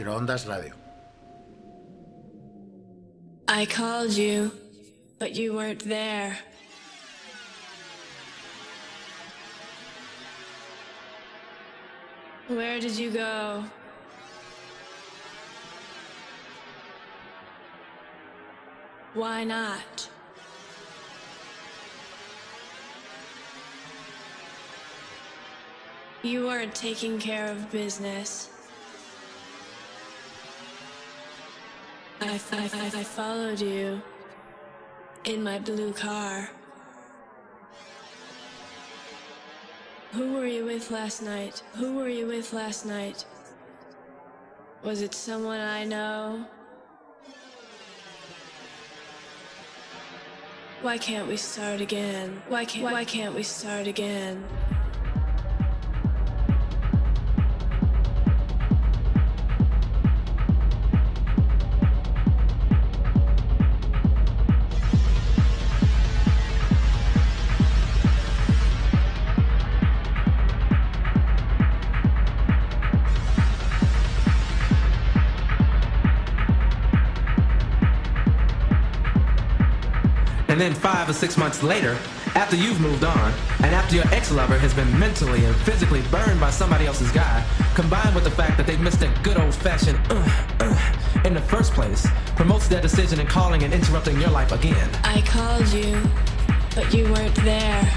Microondas Radio. I called you, but you weren't there. Where did you go? Why not? You weren't taking care of business. I, I, I, I followed you in my blue car. Who were you with last night? Who were you with last night? Was it someone I know? Why can't we start again? Why can't why can't we start again? And then five or six months later, after you've moved on, and after your ex-lover has been mentally and physically burned by somebody else's guy, combined with the fact that they've missed a good old-fashioned uh, uh, in the first place, promotes their decision in calling and interrupting your life again. I called you, but you weren't there.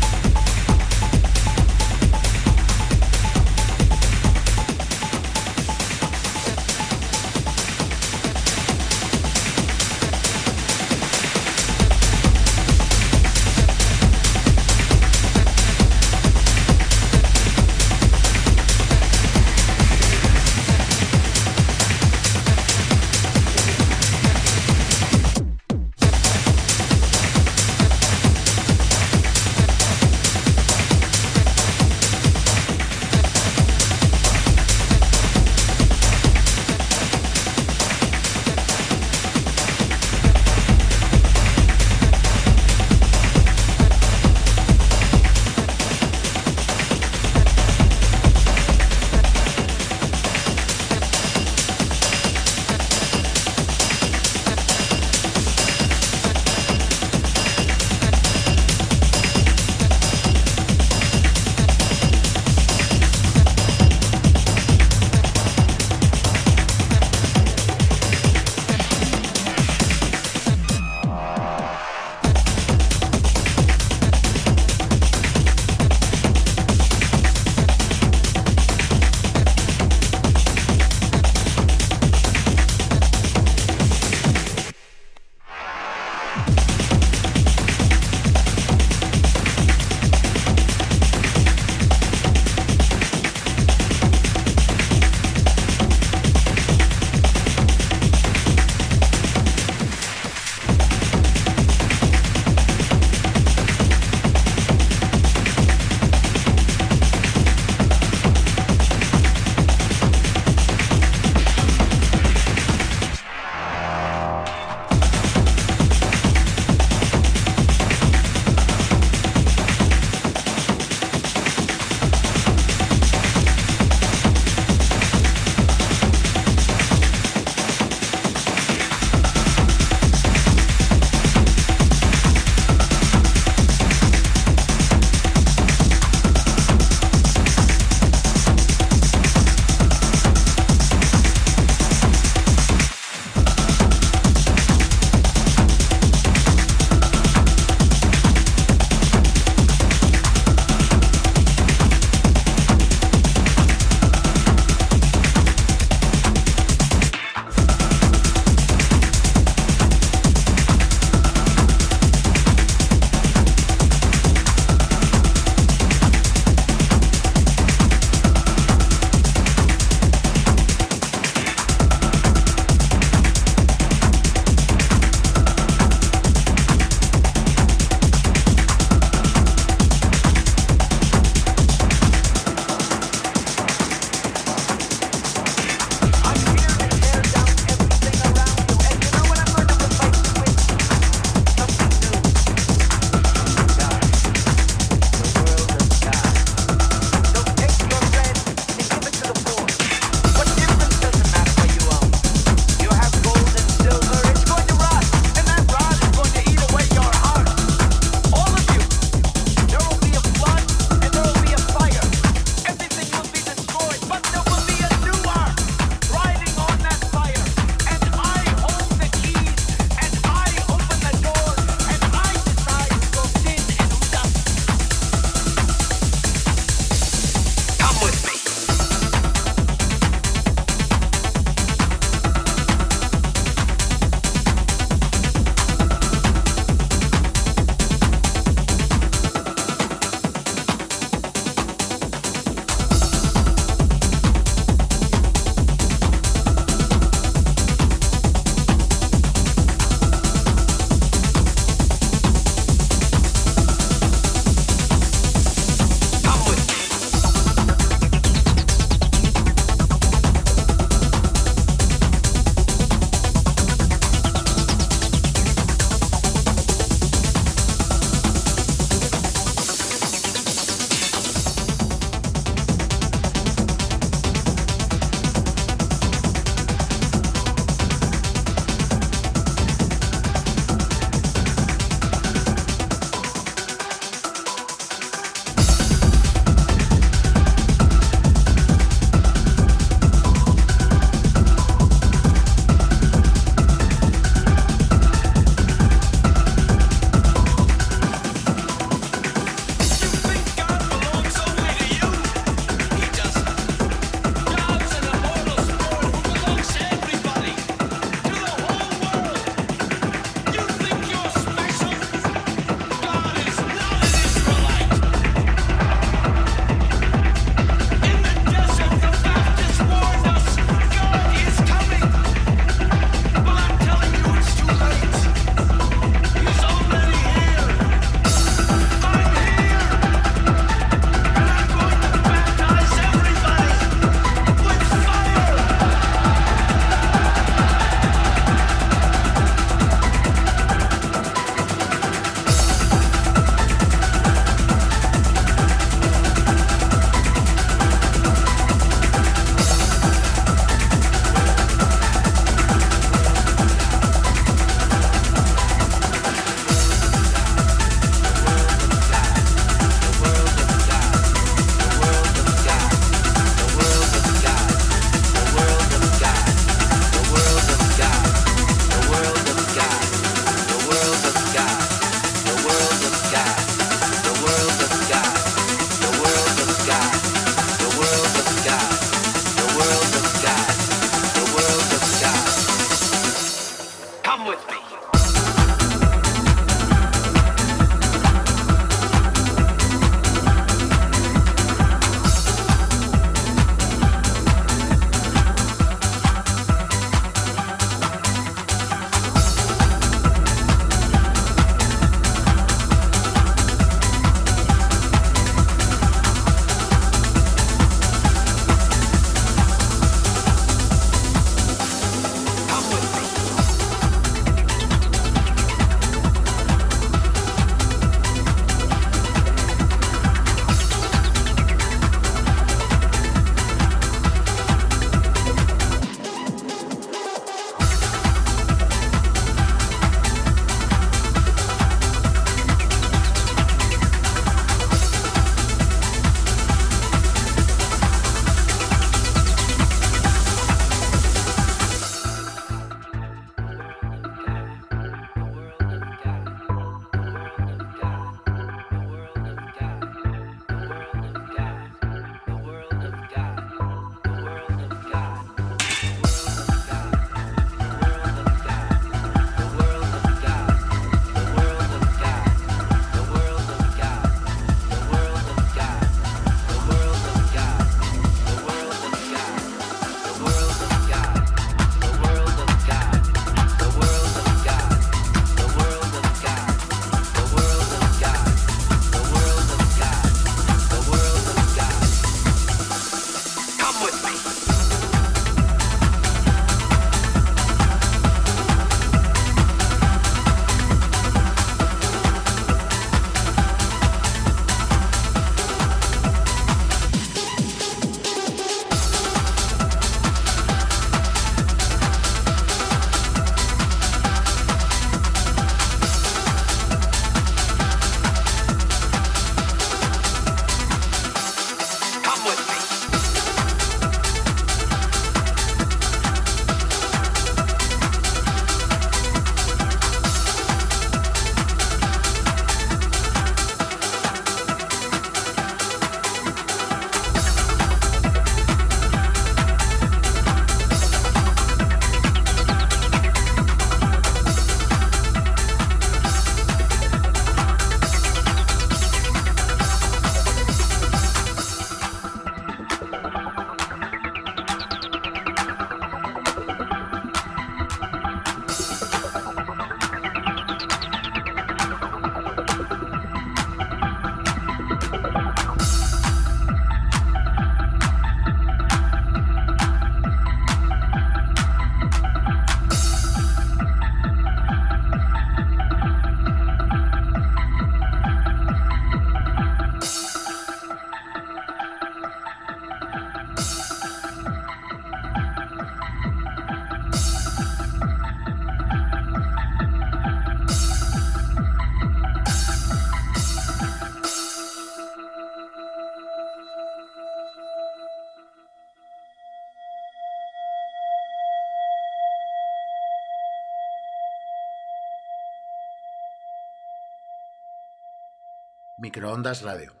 Microondas Radio.